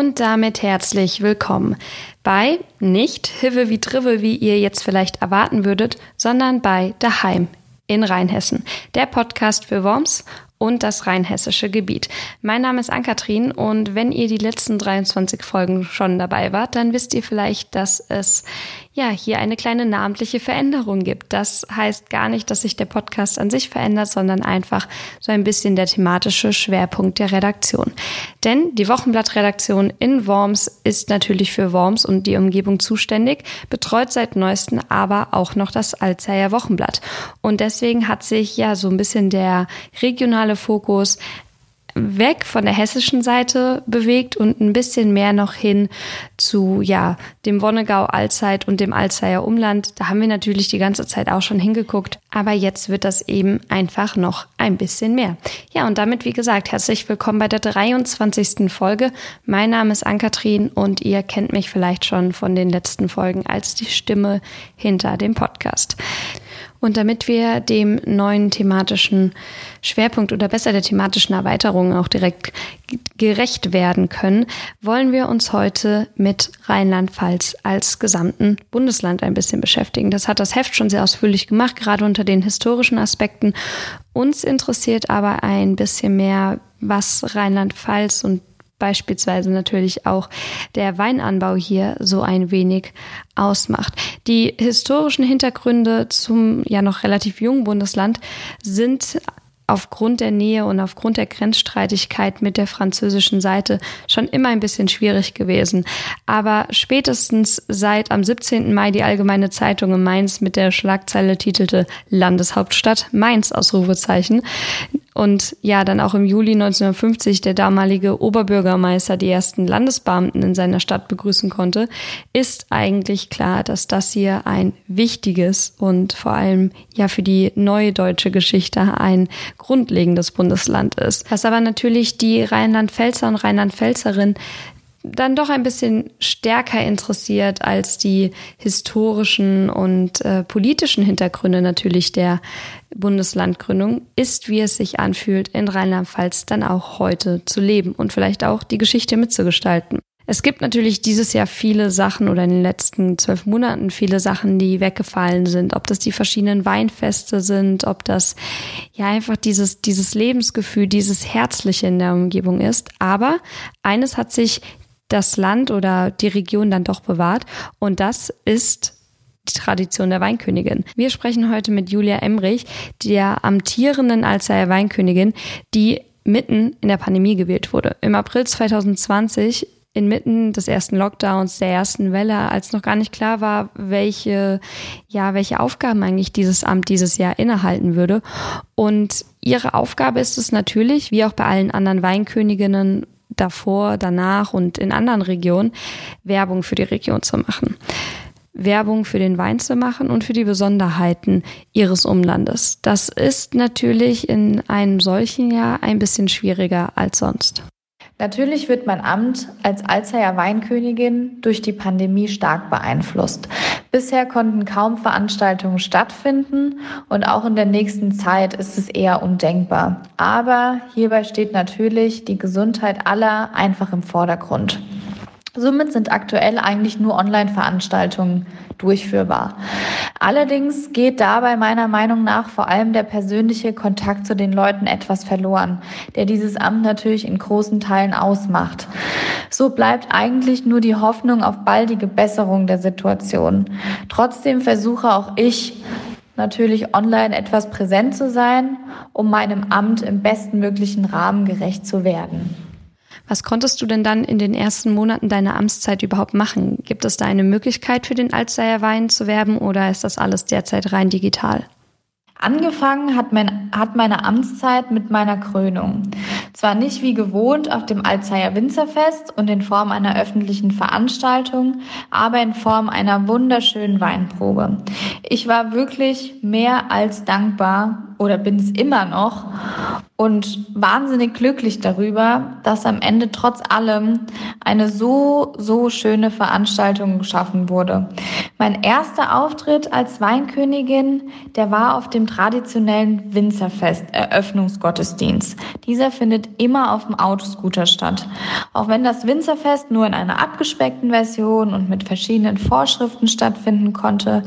Und damit herzlich willkommen bei nicht Hive wie Drive, wie ihr jetzt vielleicht erwarten würdet, sondern bei Daheim in Rheinhessen, der Podcast für Worms und das rheinhessische Gebiet. Mein Name ist Ann-Kathrin und wenn ihr die letzten 23 Folgen schon dabei wart, dann wisst ihr vielleicht, dass es ja hier eine kleine namentliche Veränderung gibt. Das heißt gar nicht, dass sich der Podcast an sich verändert, sondern einfach so ein bisschen der thematische Schwerpunkt der Redaktion. Denn die Wochenblattredaktion in Worms ist natürlich für Worms und die Umgebung zuständig, betreut seit neuestem aber auch noch das Alzheimer Wochenblatt. Und deswegen hat sich ja so ein bisschen der regionale nationale Fokus weg von der hessischen Seite bewegt und ein bisschen mehr noch hin zu ja dem Wonnegau Allzeit und dem Alzeier Umland. Da haben wir natürlich die ganze Zeit auch schon hingeguckt, aber jetzt wird das eben einfach noch ein bisschen mehr. Ja, und damit wie gesagt, herzlich willkommen bei der 23. Folge. Mein Name ist Ann-Kathrin und ihr kennt mich vielleicht schon von den letzten Folgen als die Stimme hinter dem Podcast. Und damit wir dem neuen thematischen Schwerpunkt oder besser der thematischen Erweiterung auch direkt gerecht werden können, wollen wir uns heute mit Rheinland-Pfalz als gesamten Bundesland ein bisschen beschäftigen. Das hat das Heft schon sehr ausführlich gemacht, gerade unter den historischen Aspekten. Uns interessiert aber ein bisschen mehr, was Rheinland-Pfalz und beispielsweise natürlich auch der Weinanbau hier so ein wenig ausmacht. Die historischen Hintergründe zum ja noch relativ jungen Bundesland sind aufgrund der Nähe und aufgrund der Grenzstreitigkeit mit der französischen Seite schon immer ein bisschen schwierig gewesen. Aber spätestens seit am 17. Mai die Allgemeine Zeitung in Mainz mit der Schlagzeile titelte Landeshauptstadt Mainz Ausrufezeichen und ja, dann auch im Juli 1950 der damalige Oberbürgermeister die ersten Landesbeamten in seiner Stadt begrüßen konnte, ist eigentlich klar, dass das hier ein wichtiges und vor allem ja für die neue deutsche Geschichte ein grundlegendes Bundesland ist. Was aber natürlich die Rheinland-Pfälzer und Rheinland-Pfälzerin dann doch ein bisschen stärker interessiert als die historischen und äh, politischen Hintergründe natürlich der Bundeslandgründung, ist, wie es sich anfühlt, in Rheinland-Pfalz dann auch heute zu leben und vielleicht auch die Geschichte mitzugestalten. Es gibt natürlich dieses Jahr viele Sachen oder in den letzten zwölf Monaten viele Sachen, die weggefallen sind. Ob das die verschiedenen Weinfeste sind, ob das ja einfach dieses, dieses Lebensgefühl, dieses Herzliche in der Umgebung ist. Aber eines hat sich das Land oder die Region dann doch bewahrt und das ist die Tradition der Weinkönigin. Wir sprechen heute mit Julia Emrich, der amtierenden Alzheimer Weinkönigin, die mitten in der Pandemie gewählt wurde. Im April 2020 inmitten des ersten Lockdowns, der ersten Welle, als noch gar nicht klar war, welche, ja, welche Aufgaben eigentlich dieses Amt dieses Jahr innehalten würde. Und ihre Aufgabe ist es natürlich, wie auch bei allen anderen Weinköniginnen davor, danach und in anderen Regionen, Werbung für die Region zu machen. Werbung für den Wein zu machen und für die Besonderheiten ihres Umlandes. Das ist natürlich in einem solchen Jahr ein bisschen schwieriger als sonst. Natürlich wird mein Amt als Alzheimer Weinkönigin durch die Pandemie stark beeinflusst. Bisher konnten kaum Veranstaltungen stattfinden und auch in der nächsten Zeit ist es eher undenkbar. Aber hierbei steht natürlich die Gesundheit aller einfach im Vordergrund. Somit sind aktuell eigentlich nur Online-Veranstaltungen durchführbar. Allerdings geht dabei meiner Meinung nach vor allem der persönliche Kontakt zu den Leuten etwas verloren, der dieses Amt natürlich in großen Teilen ausmacht. So bleibt eigentlich nur die Hoffnung auf baldige Besserung der Situation. Trotzdem versuche auch ich, natürlich online etwas präsent zu sein, um meinem Amt im besten möglichen Rahmen gerecht zu werden. Was konntest du denn dann in den ersten Monaten deiner Amtszeit überhaupt machen? Gibt es da eine Möglichkeit für den Alzheimer Wein zu werben oder ist das alles derzeit rein digital? Angefangen hat, mein, hat meine Amtszeit mit meiner Krönung. Zwar nicht wie gewohnt auf dem Alzheimer Winzerfest und in Form einer öffentlichen Veranstaltung, aber in Form einer wunderschönen Weinprobe. Ich war wirklich mehr als dankbar oder bin es immer noch und wahnsinnig glücklich darüber, dass am Ende trotz allem eine so, so schöne Veranstaltung geschaffen wurde. Mein erster Auftritt als Weinkönigin, der war auf dem traditionellen Winzerfest Eröffnungsgottesdienst. Dieser findet immer auf dem Autoscooter statt. Auch wenn das Winzerfest nur in einer abgespeckten Version und mit verschiedenen Vorschriften stattfinden konnte,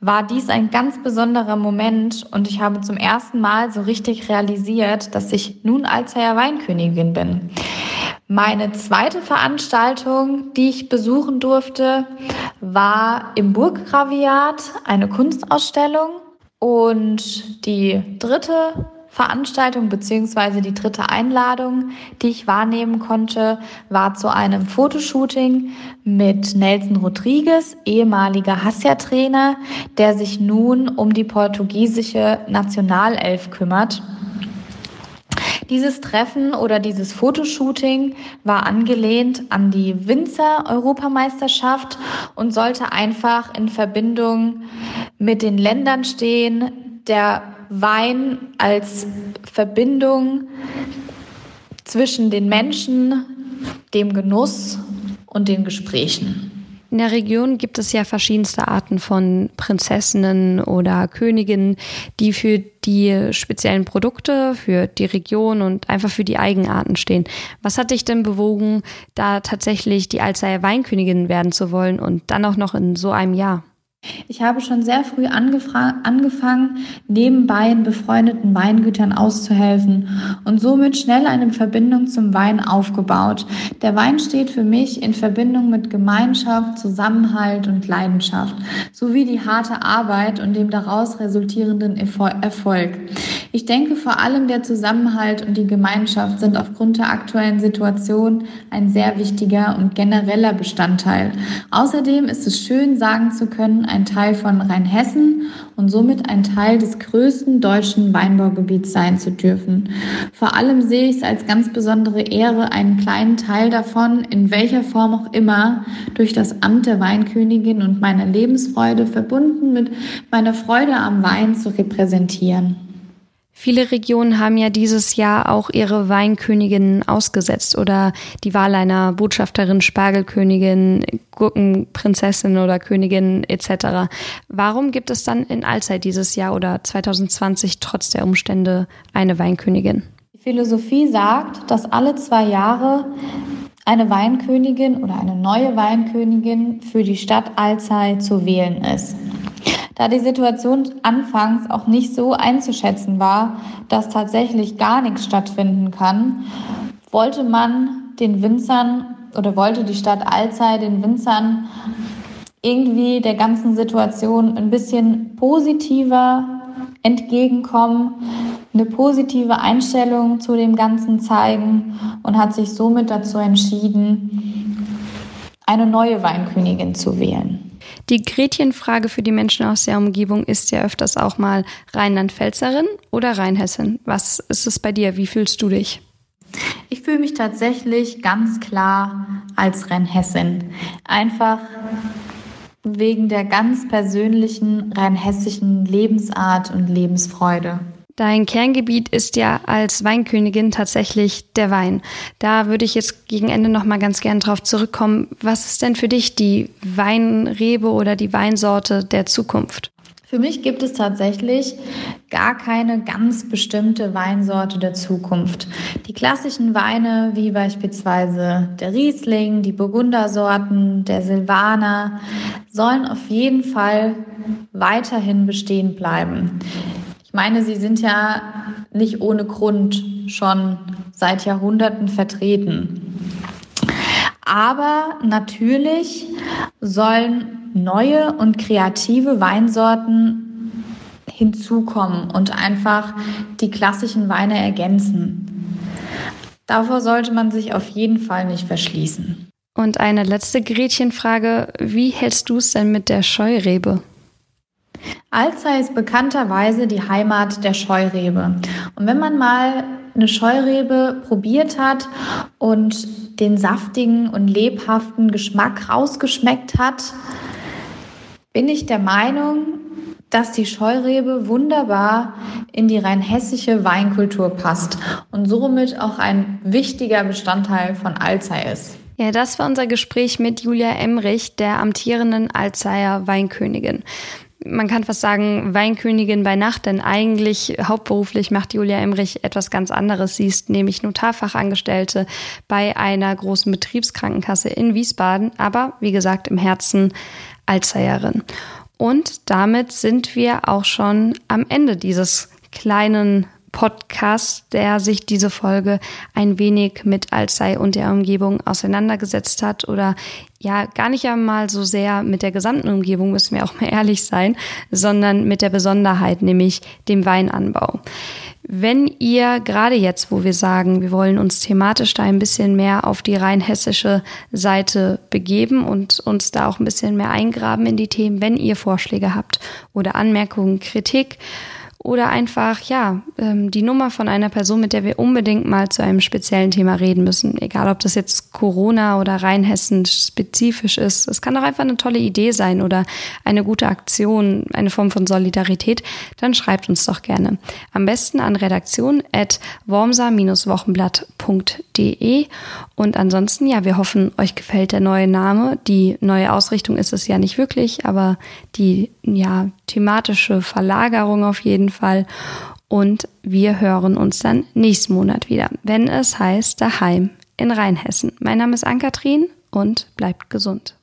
war dies ein ganz besonderer Moment und ich habe zum ersten Mal so richtig realisiert, dass ich nun Alzheimer Weinkönigin bin. Meine zweite Veranstaltung, die ich besuchen durfte, war im Burggraviat, eine Kunstausstellung. Und die dritte Veranstaltung beziehungsweise die dritte Einladung, die ich wahrnehmen konnte, war zu einem Fotoshooting mit Nelson Rodriguez, ehemaliger Hassia-Trainer, der sich nun um die portugiesische Nationalelf kümmert. Dieses Treffen oder dieses Fotoshooting war angelehnt an die Winzer-Europameisterschaft und sollte einfach in Verbindung mit den Ländern stehen, der Wein als Verbindung zwischen den Menschen, dem Genuss und den Gesprächen. In der Region gibt es ja verschiedenste Arten von Prinzessinnen oder Königinnen, die für die speziellen Produkte, für die Region und einfach für die Eigenarten stehen. Was hat dich denn bewogen, da tatsächlich die Alzheimer Weinkönigin werden zu wollen und dann auch noch in so einem Jahr? Ich habe schon sehr früh angefangen, nebenbei in befreundeten Weingütern auszuhelfen und somit schnell eine Verbindung zum Wein aufgebaut. Der Wein steht für mich in Verbindung mit Gemeinschaft, Zusammenhalt und Leidenschaft, sowie die harte Arbeit und dem daraus resultierenden Erfolg. Ich denke vor allem der Zusammenhalt und die Gemeinschaft sind aufgrund der aktuellen Situation ein sehr wichtiger und genereller Bestandteil. Außerdem ist es schön sagen zu können, ein Teil von Rheinhessen und somit ein Teil des größten deutschen Weinbaugebiets sein zu dürfen. Vor allem sehe ich es als ganz besondere Ehre, einen kleinen Teil davon, in welcher Form auch immer, durch das Amt der Weinkönigin und meine Lebensfreude verbunden mit meiner Freude am Wein zu repräsentieren. Viele Regionen haben ja dieses Jahr auch ihre Weinköniginnen ausgesetzt oder die Wahl einer Botschafterin, Spargelkönigin, Gurkenprinzessin oder Königin etc. Warum gibt es dann in Allzeit dieses Jahr oder 2020 trotz der Umstände eine Weinkönigin? Die Philosophie sagt, dass alle zwei Jahre eine Weinkönigin oder eine neue Weinkönigin für die Stadt Alzey zu wählen ist. Da die Situation anfangs auch nicht so einzuschätzen war, dass tatsächlich gar nichts stattfinden kann, wollte man den Winzern oder wollte die Stadt Alzey den Winzern irgendwie der ganzen Situation ein bisschen positiver entgegenkommen, eine positive Einstellung zu dem Ganzen zeigen und hat sich somit dazu entschieden, eine neue Weinkönigin zu wählen. Die Gretchenfrage für die Menschen aus der Umgebung ist ja öfters auch mal Rheinland-Pfälzerin oder Rheinhessin. Was ist es bei dir? Wie fühlst du dich? Ich fühle mich tatsächlich ganz klar als Rheinhessin. Einfach wegen der ganz persönlichen rheinhessischen Lebensart und Lebensfreude. Dein Kerngebiet ist ja als Weinkönigin tatsächlich der Wein. Da würde ich jetzt gegen Ende noch mal ganz gern drauf zurückkommen. Was ist denn für dich die Weinrebe oder die Weinsorte der Zukunft? Für mich gibt es tatsächlich gar keine ganz bestimmte Weinsorte der Zukunft. Die klassischen Weine wie beispielsweise der Riesling, die Burgundersorten, der Silvaner sollen auf jeden Fall weiterhin bestehen bleiben meine, Sie sind ja nicht ohne Grund schon seit Jahrhunderten vertreten. Aber natürlich sollen neue und kreative Weinsorten hinzukommen und einfach die klassischen Weine ergänzen. Davor sollte man sich auf jeden Fall nicht verschließen. Und eine letzte Gretchenfrage. Wie hältst du es denn mit der Scheurebe? Alzey ist bekannterweise die Heimat der Scheurebe. Und wenn man mal eine Scheurebe probiert hat und den saftigen und lebhaften Geschmack rausgeschmeckt hat, bin ich der Meinung, dass die Scheurebe wunderbar in die rheinhessische Weinkultur passt und somit auch ein wichtiger Bestandteil von Alzey ist. Ja, das war unser Gespräch mit Julia Emrich, der amtierenden Alzeier Weinkönigin man kann fast sagen, Weinkönigin bei Nacht, denn eigentlich hauptberuflich macht Julia Emrich etwas ganz anderes. Sie ist nämlich Notarfachangestellte bei einer großen Betriebskrankenkasse in Wiesbaden, aber wie gesagt im Herzen Alzeierin. Und damit sind wir auch schon am Ende dieses kleinen Podcast, der sich diese Folge ein wenig mit Alzey und der Umgebung auseinandergesetzt hat oder ja gar nicht einmal so sehr mit der gesamten Umgebung, müssen wir auch mal ehrlich sein, sondern mit der Besonderheit, nämlich dem Weinanbau. Wenn ihr gerade jetzt, wo wir sagen, wir wollen uns thematisch da ein bisschen mehr auf die rein hessische Seite begeben und uns da auch ein bisschen mehr eingraben in die Themen, wenn ihr Vorschläge habt oder Anmerkungen, Kritik, oder einfach, ja, ähm, die Nummer von einer Person, mit der wir unbedingt mal zu einem speziellen Thema reden müssen. Egal, ob das jetzt Corona oder Rheinhessen spezifisch ist. Es kann doch einfach eine tolle Idee sein oder eine gute Aktion, eine Form von Solidarität. Dann schreibt uns doch gerne. Am besten an redaktion at wormser-wochenblatt.de und ansonsten, ja, wir hoffen, euch gefällt der neue Name. Die neue Ausrichtung ist es ja nicht wirklich, aber die, ja, thematische Verlagerung auf jeden Fall. Und wir hören uns dann nächsten Monat wieder, wenn es heißt Daheim in Rheinhessen. Mein Name ist Ann-Kathrin und bleibt gesund.